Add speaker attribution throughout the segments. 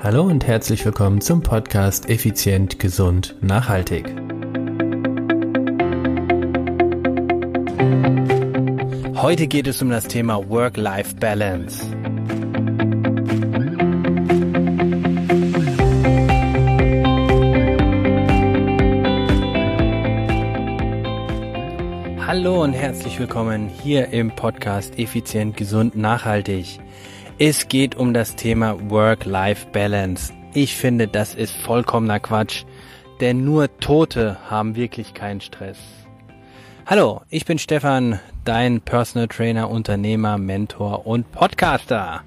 Speaker 1: Hallo und herzlich willkommen zum Podcast Effizient, Gesund, Nachhaltig.
Speaker 2: Heute geht es um das Thema Work-Life-Balance. Hallo und herzlich willkommen hier im Podcast Effizient, Gesund, Nachhaltig. Es geht um das Thema Work-Life-Balance. Ich finde, das ist vollkommener Quatsch, denn nur Tote haben wirklich keinen Stress. Hallo, ich bin Stefan, dein Personal Trainer, Unternehmer, Mentor und Podcaster.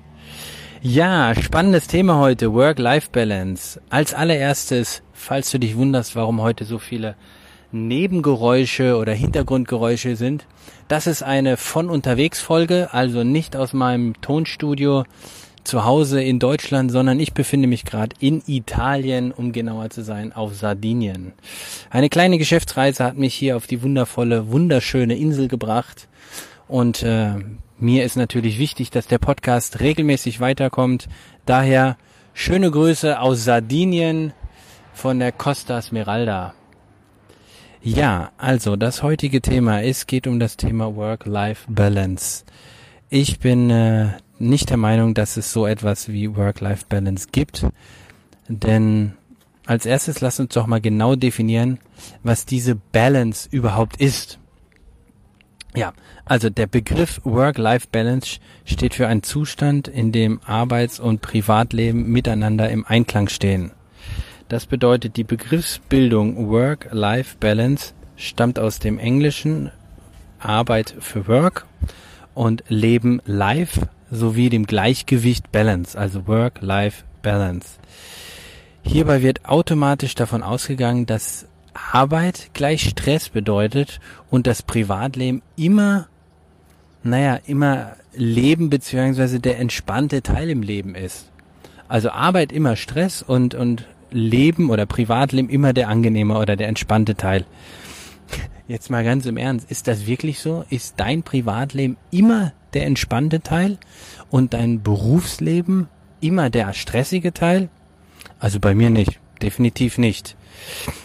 Speaker 2: Ja, spannendes Thema heute, Work-Life-Balance. Als allererstes, falls du dich wunderst, warum heute so viele Nebengeräusche oder Hintergrundgeräusche sind. Das ist eine von unterwegs Folge, also nicht aus meinem Tonstudio zu Hause in Deutschland, sondern ich befinde mich gerade in Italien, um genauer zu sein, auf Sardinien. Eine kleine Geschäftsreise hat mich hier auf die wundervolle, wunderschöne Insel gebracht und äh, mir ist natürlich wichtig, dass der Podcast regelmäßig weiterkommt. Daher schöne Grüße aus Sardinien von der Costa Smeralda. Ja, also das heutige Thema, es geht um das Thema Work-Life-Balance. Ich bin äh, nicht der Meinung, dass es so etwas wie Work-Life-Balance gibt, denn als erstes lass uns doch mal genau definieren, was diese Balance überhaupt ist. Ja, also der Begriff Work-Life-Balance steht für einen Zustand, in dem Arbeits- und Privatleben miteinander im Einklang stehen. Das bedeutet, die Begriffsbildung Work-Life-Balance stammt aus dem Englischen Arbeit für Work und Leben Life sowie dem Gleichgewicht Balance, also Work-Life-Balance. Hierbei wird automatisch davon ausgegangen, dass Arbeit gleich Stress bedeutet und das Privatleben immer, naja, immer Leben beziehungsweise der entspannte Teil im Leben ist. Also Arbeit immer Stress und, und Leben oder Privatleben immer der angenehme oder der entspannte Teil. Jetzt mal ganz im Ernst, ist das wirklich so? Ist dein Privatleben immer der entspannte Teil und dein Berufsleben immer der stressige Teil? Also bei mir nicht, definitiv nicht.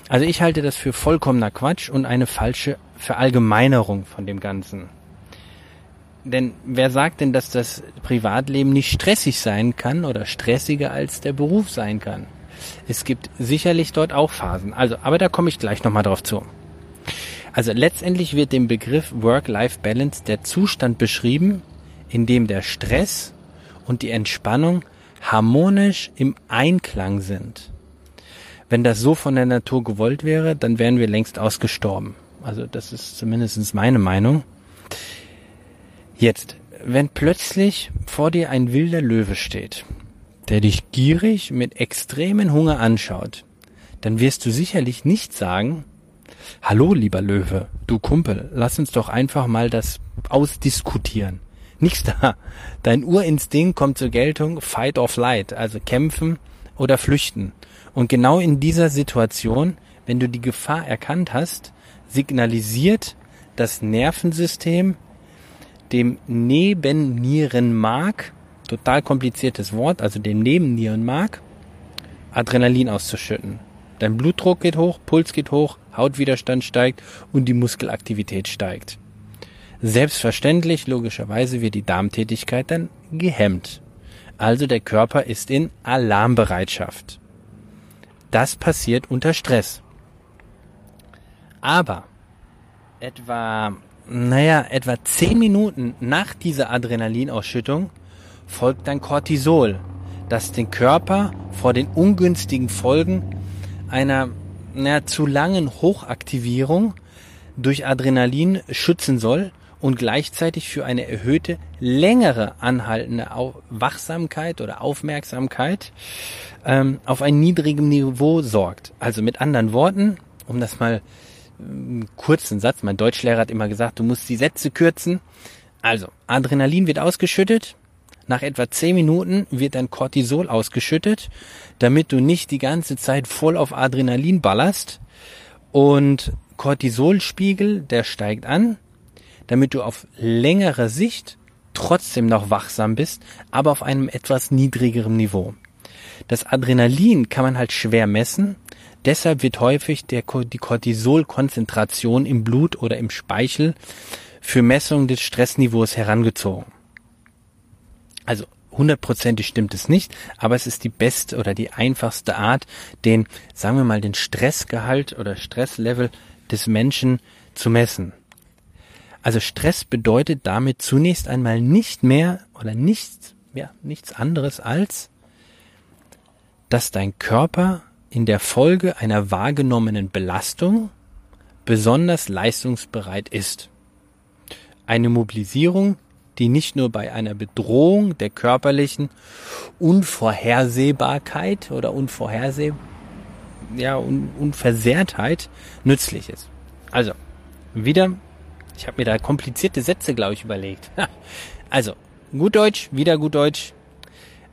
Speaker 2: Also ich halte das für vollkommener Quatsch und eine falsche Verallgemeinerung von dem Ganzen. Denn wer sagt denn, dass das Privatleben nicht stressig sein kann oder stressiger als der Beruf sein kann? Es gibt sicherlich dort auch Phasen. Also, aber da komme ich gleich nochmal drauf zu. Also letztendlich wird dem Begriff Work-Life-Balance der Zustand beschrieben, in dem der Stress und die Entspannung harmonisch im Einklang sind. Wenn das so von der Natur gewollt wäre, dann wären wir längst ausgestorben. Also das ist zumindest meine Meinung. Jetzt, wenn plötzlich vor dir ein wilder Löwe steht der dich gierig mit extremen Hunger anschaut, dann wirst du sicherlich nicht sagen, Hallo, lieber Löwe, du Kumpel, lass uns doch einfach mal das ausdiskutieren. Nichts da. Dein Urinstinkt kommt zur Geltung, fight or flight, also kämpfen oder flüchten. Und genau in dieser Situation, wenn du die Gefahr erkannt hast, signalisiert das Nervensystem dem Nebennierenmark total kompliziertes Wort, also dem Nebennierenmark, Adrenalin auszuschütten. Dein Blutdruck geht hoch, Puls geht hoch, Hautwiderstand steigt und die Muskelaktivität steigt. Selbstverständlich, logischerweise, wird die Darmtätigkeit dann gehemmt. Also der Körper ist in Alarmbereitschaft. Das passiert unter Stress. Aber etwa, naja, etwa zehn Minuten nach dieser Adrenalinausschüttung folgt dann Cortisol, das den Körper vor den ungünstigen Folgen einer na, zu langen Hochaktivierung durch Adrenalin schützen soll und gleichzeitig für eine erhöhte, längere anhaltende Wachsamkeit oder Aufmerksamkeit ähm, auf ein niedrigem Niveau sorgt. Also mit anderen Worten, um das mal einen kurzen Satz, mein Deutschlehrer hat immer gesagt, du musst die Sätze kürzen. Also, Adrenalin wird ausgeschüttet, nach etwa zehn Minuten wird dann Cortisol ausgeschüttet, damit du nicht die ganze Zeit voll auf Adrenalin ballerst. Und Cortisolspiegel, der steigt an, damit du auf längere Sicht trotzdem noch wachsam bist, aber auf einem etwas niedrigeren Niveau. Das Adrenalin kann man halt schwer messen. Deshalb wird häufig der, die Cortisolkonzentration im Blut oder im Speichel für Messung des Stressniveaus herangezogen. Also hundertprozentig stimmt es nicht, aber es ist die beste oder die einfachste Art, den, sagen wir mal, den Stressgehalt oder Stresslevel des Menschen zu messen. Also Stress bedeutet damit zunächst einmal nicht mehr oder nichts, ja, nichts anderes als, dass dein Körper in der Folge einer wahrgenommenen Belastung besonders leistungsbereit ist. Eine Mobilisierung, die nicht nur bei einer Bedrohung der körperlichen Unvorhersehbarkeit oder Unvorherseh ja, Un Unversehrtheit nützlich ist. Also, wieder, ich habe mir da komplizierte Sätze, glaube ich, überlegt. also, gut Deutsch, wieder gut Deutsch.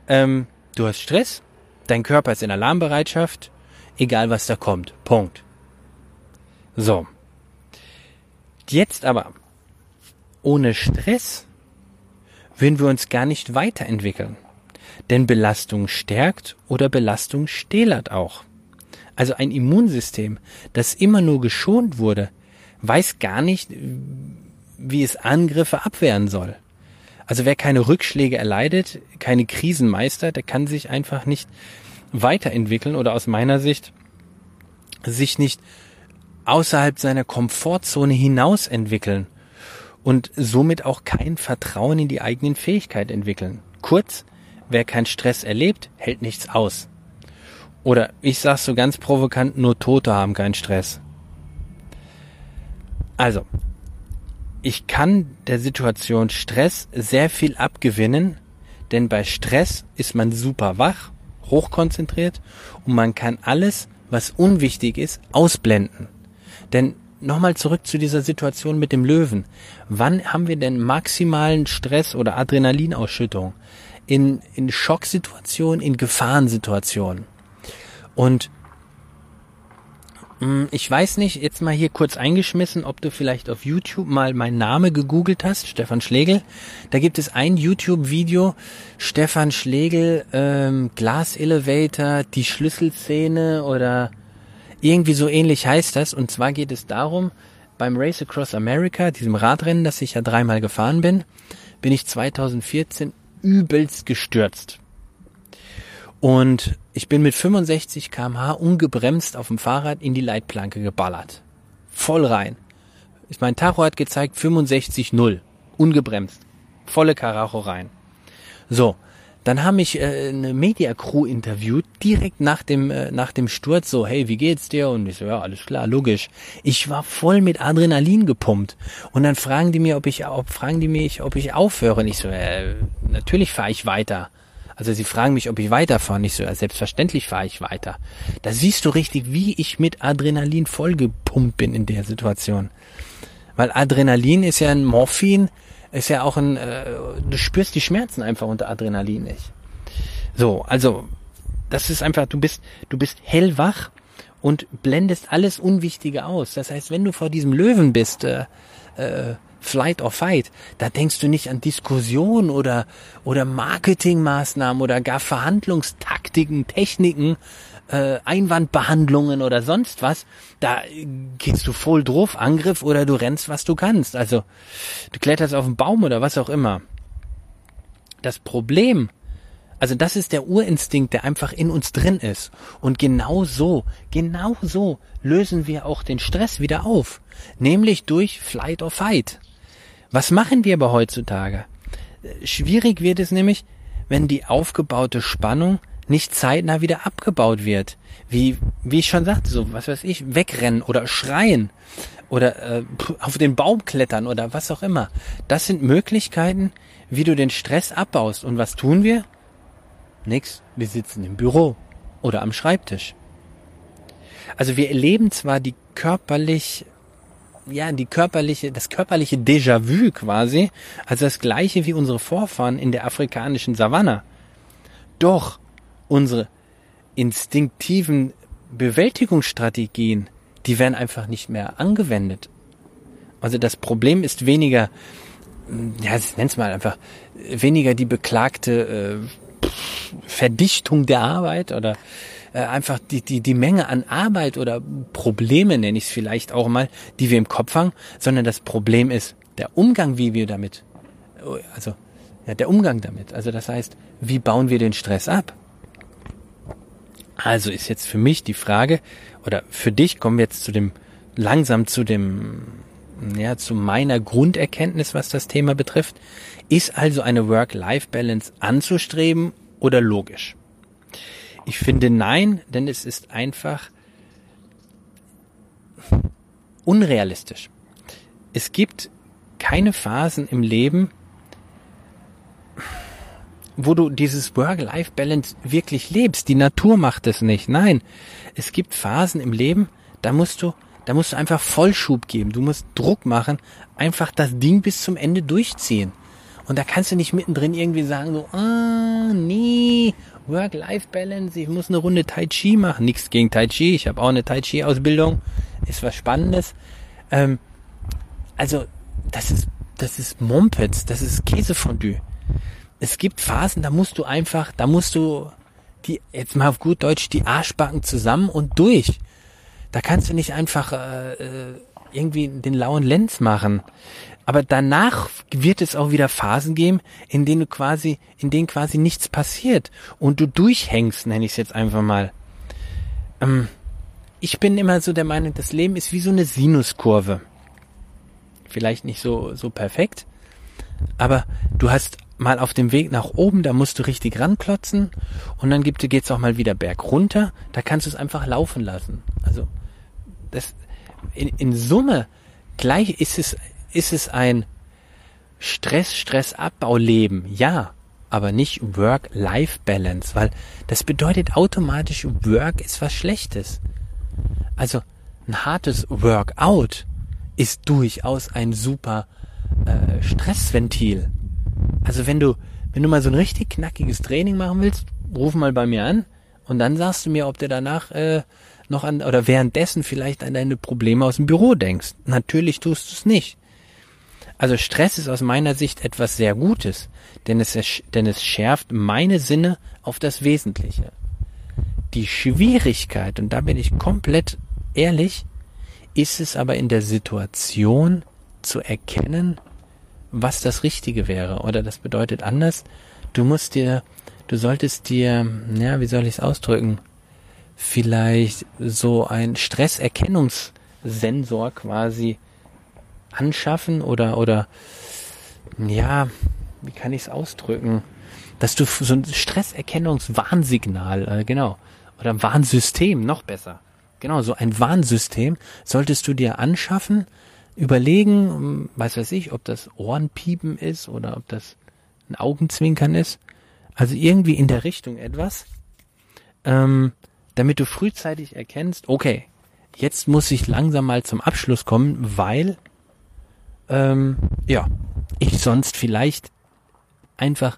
Speaker 2: Ähm, du hast Stress, dein Körper ist in Alarmbereitschaft, egal was da kommt. Punkt. So. Jetzt aber, ohne Stress würden wir uns gar nicht weiterentwickeln. Denn Belastung stärkt oder Belastung stählert auch. Also ein Immunsystem, das immer nur geschont wurde, weiß gar nicht, wie es Angriffe abwehren soll. Also wer keine Rückschläge erleidet, keine Krisen meistert, der kann sich einfach nicht weiterentwickeln oder aus meiner Sicht sich nicht außerhalb seiner Komfortzone hinaus entwickeln und somit auch kein Vertrauen in die eigenen Fähigkeiten entwickeln. Kurz, wer keinen Stress erlebt, hält nichts aus. Oder ich sag's so ganz provokant, nur Tote haben keinen Stress. Also, ich kann der Situation Stress sehr viel abgewinnen, denn bei Stress ist man super wach, hochkonzentriert und man kann alles, was unwichtig ist, ausblenden. Denn nochmal zurück zu dieser Situation mit dem Löwen. Wann haben wir denn maximalen Stress oder Adrenalinausschüttung? In, in Schocksituationen, in Gefahrensituationen. Und mm, ich weiß nicht, jetzt mal hier kurz eingeschmissen, ob du vielleicht auf YouTube mal meinen Name gegoogelt hast, Stefan Schlegel. Da gibt es ein YouTube-Video, Stefan Schlegel, ähm, Glass Elevator, die Schlüsselszene oder irgendwie so ähnlich heißt das. Und zwar geht es darum, beim Race Across America, diesem Radrennen, das ich ja dreimal gefahren bin, bin ich 2014 übelst gestürzt. Und ich bin mit 65 kmh ungebremst auf dem Fahrrad in die Leitplanke geballert. Voll rein. Ich mein Tacho hat gezeigt 65,0. Ungebremst. Volle Karacho rein. So. Dann haben mich äh, eine Media Crew interviewt, direkt nach dem, äh, nach dem Sturz, so, hey, wie geht's dir? Und ich so, ja, alles klar, logisch. Ich war voll mit Adrenalin gepumpt. Und dann fragen die mir, ob ich, ob, fragen die mich, ob ich aufhöre. Und ich so, äh, natürlich fahre ich weiter. Also sie fragen mich, ob ich weiterfahre. Nicht so, selbstverständlich fahre ich weiter. Da siehst du richtig, wie ich mit Adrenalin vollgepumpt bin in der Situation. Weil Adrenalin ist ja ein Morphin, ist ja auch ein, äh, du spürst die Schmerzen einfach unter Adrenalin nicht. So, also, das ist einfach, du bist, du bist hellwach und blendest alles Unwichtige aus. Das heißt, wenn du vor diesem Löwen bist, äh, äh, Flight or Fight, da denkst du nicht an Diskussion oder, oder Marketingmaßnahmen oder gar Verhandlungstaktiken, Techniken, äh, Einwandbehandlungen oder sonst was, da gehst du voll drauf, Angriff oder du rennst, was du kannst. Also du kletterst auf den Baum oder was auch immer. Das Problem, also das ist der Urinstinkt, der einfach in uns drin ist. Und genau so, genau so lösen wir auch den Stress wieder auf. Nämlich durch Flight or Fight. Was machen wir aber heutzutage? Schwierig wird es nämlich, wenn die aufgebaute Spannung nicht zeitnah wieder abgebaut wird. Wie, wie ich schon sagte, so, was weiß ich, wegrennen oder schreien oder äh, auf den Baum klettern oder was auch immer. Das sind Möglichkeiten, wie du den Stress abbaust. Und was tun wir? Nix, wir sitzen im Büro oder am Schreibtisch. Also wir erleben zwar die körperlich, ja, die körperliche, das körperliche Déjà-vu quasi, also das gleiche wie unsere Vorfahren in der afrikanischen Savanne. Doch unsere instinktiven Bewältigungsstrategien, die werden einfach nicht mehr angewendet. Also das Problem ist weniger, ja, ich nenne es mal einfach, weniger die beklagte äh, Verdichtung der Arbeit oder äh, einfach die, die, die Menge an Arbeit oder Probleme, nenne ich es vielleicht auch mal, die wir im Kopf haben, sondern das Problem ist der Umgang, wie wir damit, also ja, der Umgang damit. Also das heißt, wie bauen wir den Stress ab? Also ist jetzt für mich die Frage, oder für dich kommen wir jetzt zu dem, langsam zu dem, ja, zu meiner Grunderkenntnis, was das Thema betrifft. Ist also eine Work-Life-Balance anzustreben oder logisch? Ich finde nein, denn es ist einfach unrealistisch. Es gibt keine Phasen im Leben, wo du dieses Work-Life-Balance wirklich lebst. Die Natur macht es nicht. Nein, es gibt Phasen im Leben, da musst du, da musst du einfach Vollschub geben. Du musst Druck machen, einfach das Ding bis zum Ende durchziehen. Und da kannst du nicht mittendrin irgendwie sagen, so, ah, nee, Work-Life-Balance, ich muss eine Runde Tai Chi machen. Nichts gegen Tai Chi, ich habe auch eine Tai Chi-Ausbildung, ist was Spannendes. Ähm, also, das ist, das ist Mumpets, das ist Käsefondue es gibt Phasen, da musst du einfach, da musst du die, jetzt mal auf gut Deutsch, die Arschbacken zusammen und durch. Da kannst du nicht einfach äh, äh, irgendwie den lauen Lenz machen. Aber danach wird es auch wieder Phasen geben, in denen du quasi, in denen quasi nichts passiert und du durchhängst, nenne ich es jetzt einfach mal. Ähm, ich bin immer so der Meinung, das Leben ist wie so eine Sinuskurve. Vielleicht nicht so, so perfekt, aber du hast mal auf dem Weg nach oben, da musst du richtig ranklotzen und dann gibt, geht's auch mal wieder berg runter, da kannst du es einfach laufen lassen. Also das in, in Summe gleich ist es ist es ein Stress Stressabbau-Leben, ja, aber nicht Work-Life-Balance, weil das bedeutet automatisch Work ist was Schlechtes. Also ein hartes Workout ist durchaus ein super äh, Stressventil. Also wenn du, wenn du mal so ein richtig knackiges Training machen willst, ruf mal bei mir an und dann sagst du mir, ob du danach äh, noch an oder währenddessen vielleicht an deine Probleme aus dem Büro denkst. Natürlich tust du es nicht. Also Stress ist aus meiner Sicht etwas sehr Gutes, denn es, denn es schärft meine Sinne auf das Wesentliche. Die Schwierigkeit, und da bin ich komplett ehrlich, ist es aber in der Situation zu erkennen, was das Richtige wäre. Oder das bedeutet anders, du musst dir, du solltest dir, ja, wie soll ich es ausdrücken, vielleicht so ein Stresserkennungssensor quasi anschaffen oder, oder, ja, wie kann ich es ausdrücken? Dass du so ein Stresserkennungswarnsignal, äh, genau, oder ein Warnsystem, noch besser. Genau, so ein Warnsystem solltest du dir anschaffen, überlegen, ähm, weiß weiß ich, ob das Ohrenpiepen ist oder ob das ein Augenzwinkern ist. Also irgendwie in der Richtung etwas, ähm, damit du frühzeitig erkennst, okay, jetzt muss ich langsam mal zum Abschluss kommen, weil ähm, ja, ich sonst vielleicht einfach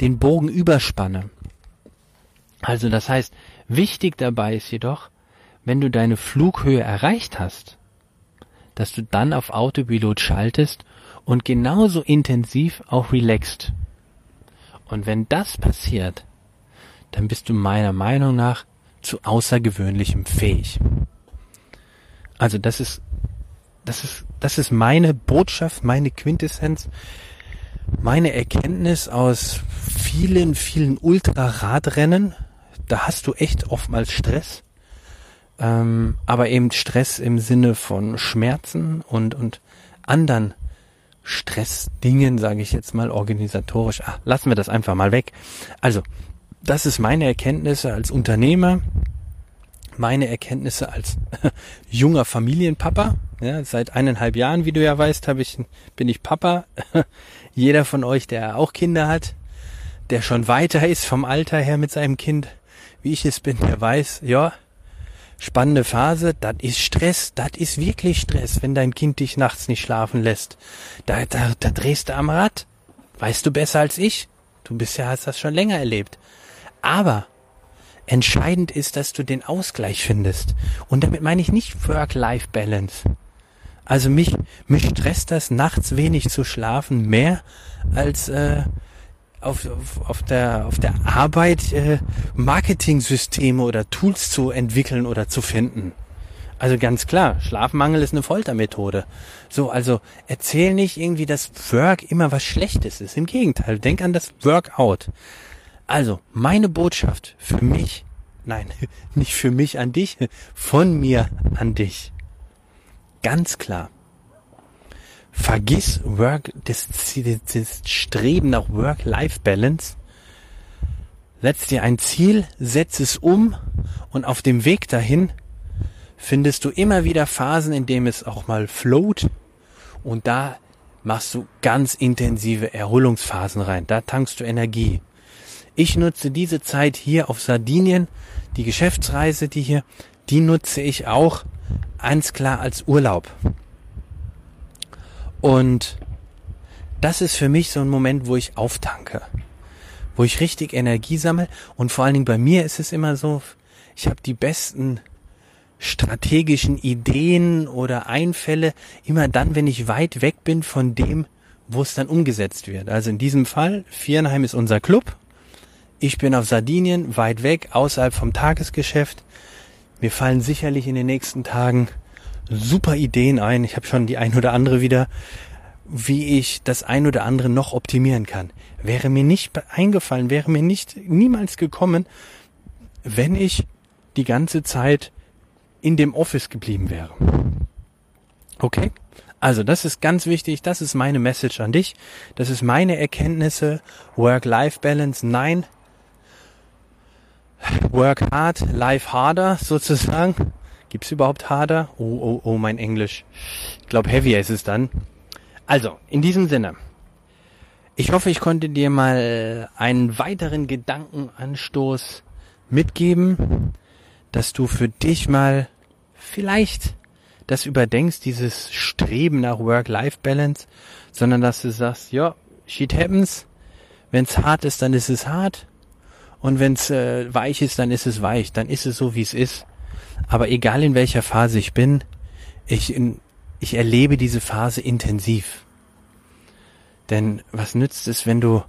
Speaker 2: den Bogen überspanne. Also das heißt, wichtig dabei ist jedoch, wenn du deine Flughöhe erreicht hast, dass du dann auf Autopilot schaltest und genauso intensiv auch relaxed. Und wenn das passiert, dann bist du meiner Meinung nach zu außergewöhnlichem fähig. Also das ist, das ist, das ist meine Botschaft, meine Quintessenz, meine Erkenntnis aus vielen, vielen Ultraradrennen. Da hast du echt oftmals Stress ähm, aber eben Stress im Sinne von Schmerzen und, und anderen Stressdingen, sage ich jetzt mal organisatorisch. Ach, lassen wir das einfach mal weg. Also, das ist meine Erkenntnisse als Unternehmer, meine Erkenntnisse als junger Familienpapa. Ja, seit eineinhalb Jahren, wie du ja weißt, habe ich, bin ich Papa. Jeder von euch, der auch Kinder hat, der schon weiter ist vom Alter her mit seinem Kind, wie ich es bin, der weiß, ja, spannende Phase, das ist Stress, das ist wirklich Stress, wenn dein Kind dich nachts nicht schlafen lässt. Da, da, da drehst du am Rad. Weißt du besser als ich? Du bist ja, hast das schon länger erlebt. Aber entscheidend ist, dass du den Ausgleich findest. Und damit meine ich nicht Work-Life-Balance. Also mich, mich stresst das, nachts wenig zu schlafen, mehr als, äh, auf, auf, auf der auf der Arbeit äh, Marketing-Systeme oder Tools zu entwickeln oder zu finden. Also ganz klar, Schlafmangel ist eine Foltermethode. So, also erzähl nicht irgendwie, dass Work immer was Schlechtes ist. Im Gegenteil, denk an das Workout. Also, meine Botschaft für mich, nein, nicht für mich an dich, von mir an dich. Ganz klar. Vergiss Work, das, das Streben nach Work-Life-Balance. Setz dir ein Ziel, setz es um und auf dem Weg dahin findest du immer wieder Phasen, in denen es auch mal float und da machst du ganz intensive Erholungsphasen rein. Da tankst du Energie. Ich nutze diese Zeit hier auf Sardinien, die Geschäftsreise, die hier, die nutze ich auch ganz klar als Urlaub. Und das ist für mich so ein Moment, wo ich auftanke, wo ich richtig Energie sammle. Und vor allen Dingen bei mir ist es immer so, ich habe die besten strategischen Ideen oder Einfälle immer dann, wenn ich weit weg bin von dem, wo es dann umgesetzt wird. Also in diesem Fall, Vierenheim ist unser Club. Ich bin auf Sardinien, weit weg, außerhalb vom Tagesgeschäft. Mir fallen sicherlich in den nächsten Tagen super Ideen ein. Ich habe schon die ein oder andere wieder, wie ich das ein oder andere noch optimieren kann. Wäre mir nicht eingefallen, wäre mir nicht niemals gekommen, wenn ich die ganze Zeit in dem Office geblieben wäre. Okay? Also, das ist ganz wichtig. Das ist meine Message an dich. Das ist meine Erkenntnisse. Work-Life-Balance. Nein. Work hard, life harder, sozusagen. Gibt's überhaupt harder? Oh, oh, oh, mein Englisch. Ich glaube, heavier ist es dann. Also, in diesem Sinne. Ich hoffe, ich konnte dir mal einen weiteren Gedankenanstoß mitgeben, dass du für dich mal vielleicht das überdenkst, dieses Streben nach Work-Life-Balance, sondern dass du sagst, ja, shit happens. Wenn's hart ist, dann ist es hart. Und wenn's äh, weich ist, dann ist es weich. Dann ist es so, wie es ist. Aber egal in welcher Phase ich bin, ich, in, ich erlebe diese Phase intensiv. Denn was nützt es, wenn du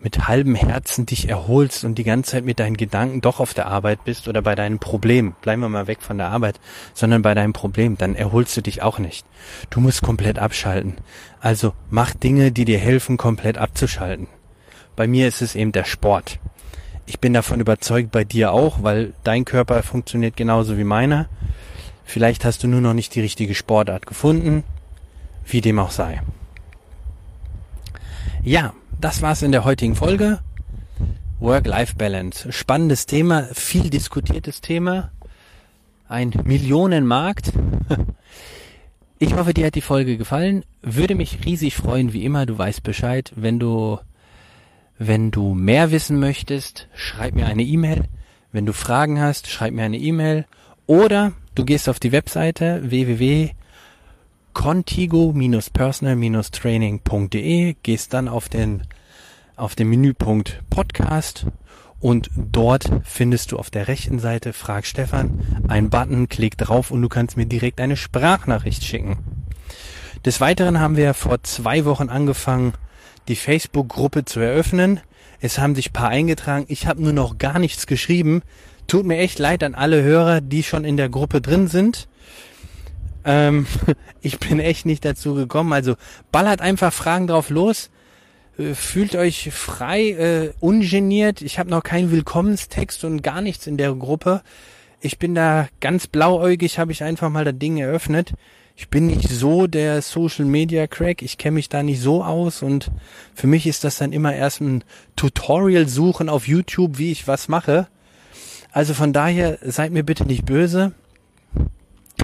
Speaker 2: mit halbem Herzen dich erholst und die ganze Zeit mit deinen Gedanken doch auf der Arbeit bist oder bei deinem Problem, bleiben wir mal weg von der Arbeit, sondern bei deinem Problem, dann erholst du dich auch nicht. Du musst komplett abschalten. Also mach Dinge, die dir helfen, komplett abzuschalten. Bei mir ist es eben der Sport. Ich bin davon überzeugt, bei dir auch, weil dein Körper funktioniert genauso wie meiner. Vielleicht hast du nur noch nicht die richtige Sportart gefunden, wie dem auch sei. Ja, das war's in der heutigen Folge. Work-Life-Balance. Spannendes Thema, viel diskutiertes Thema. Ein Millionenmarkt. Ich hoffe, dir hat die Folge gefallen. Würde mich riesig freuen, wie immer. Du weißt Bescheid. Wenn du, wenn du mehr wissen möchtest, schreib mir eine E-Mail. Wenn du Fragen hast, schreib mir eine E-Mail. Oder du gehst auf die Webseite www contigo-personal-training.de, gehst dann auf den, auf den Menüpunkt Podcast und dort findest du auf der rechten Seite Frag Stefan einen Button, klick drauf und du kannst mir direkt eine Sprachnachricht schicken. Des Weiteren haben wir vor zwei Wochen angefangen, die Facebook-Gruppe zu eröffnen. Es haben sich paar eingetragen. Ich habe nur noch gar nichts geschrieben. Tut mir echt leid an alle Hörer, die schon in der Gruppe drin sind. Ähm, ich bin echt nicht dazu gekommen. Also ballert einfach Fragen drauf los. Äh, fühlt euch frei, äh, ungeniert. Ich habe noch keinen Willkommenstext und gar nichts in der Gruppe. Ich bin da ganz blauäugig, habe ich einfach mal das Ding eröffnet. Ich bin nicht so der Social Media Crack, ich kenne mich da nicht so aus und für mich ist das dann immer erst ein Tutorial suchen auf YouTube, wie ich was mache. Also von daher seid mir bitte nicht böse.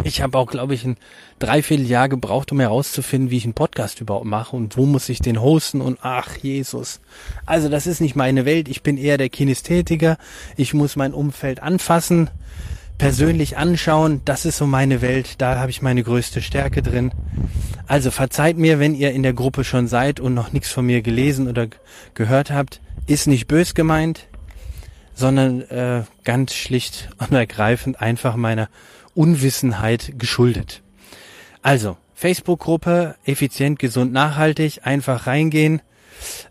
Speaker 2: Ich habe auch, glaube ich, ein Dreivierteljahr gebraucht, um herauszufinden, wie ich einen Podcast überhaupt mache und wo muss ich den hosten und ach Jesus. Also das ist nicht meine Welt. Ich bin eher der Kinästhetiker. Ich muss mein Umfeld anfassen, persönlich anschauen. Das ist so meine Welt. Da habe ich meine größte Stärke drin. Also verzeiht mir, wenn ihr in der Gruppe schon seid und noch nichts von mir gelesen oder gehört habt. Ist nicht bös gemeint, sondern äh, ganz schlicht und ergreifend einfach meiner Unwissenheit geschuldet. Also, Facebook-Gruppe, effizient, gesund, nachhaltig, einfach reingehen.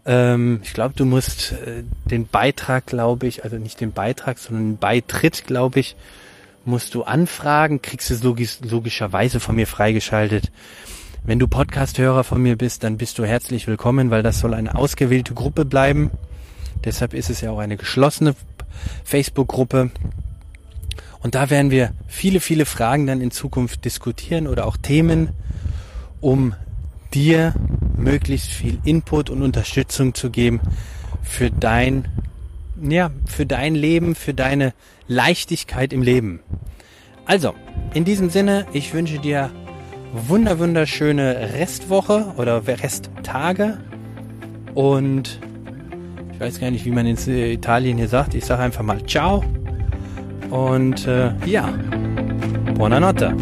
Speaker 2: Ähm, ich glaube, du musst äh, den Beitrag, glaube ich, also nicht den Beitrag, sondern den Beitritt, glaube ich, musst du anfragen, kriegst es logisch, logischerweise von mir freigeschaltet. Wenn du Podcast-Hörer von mir bist, dann bist du herzlich willkommen, weil das soll eine ausgewählte Gruppe bleiben. Deshalb ist es ja auch eine geschlossene Facebook-Gruppe. Und da werden wir viele, viele Fragen dann in Zukunft diskutieren oder auch Themen, um dir möglichst viel Input und Unterstützung zu geben für dein, ja, für dein Leben, für deine Leichtigkeit im Leben. Also, in diesem Sinne, ich wünsche dir wunder wunderschöne Restwoche oder Resttage und ich weiß gar nicht, wie man in Italien hier sagt. Ich sage einfach mal Ciao und äh, ja, buonanotte.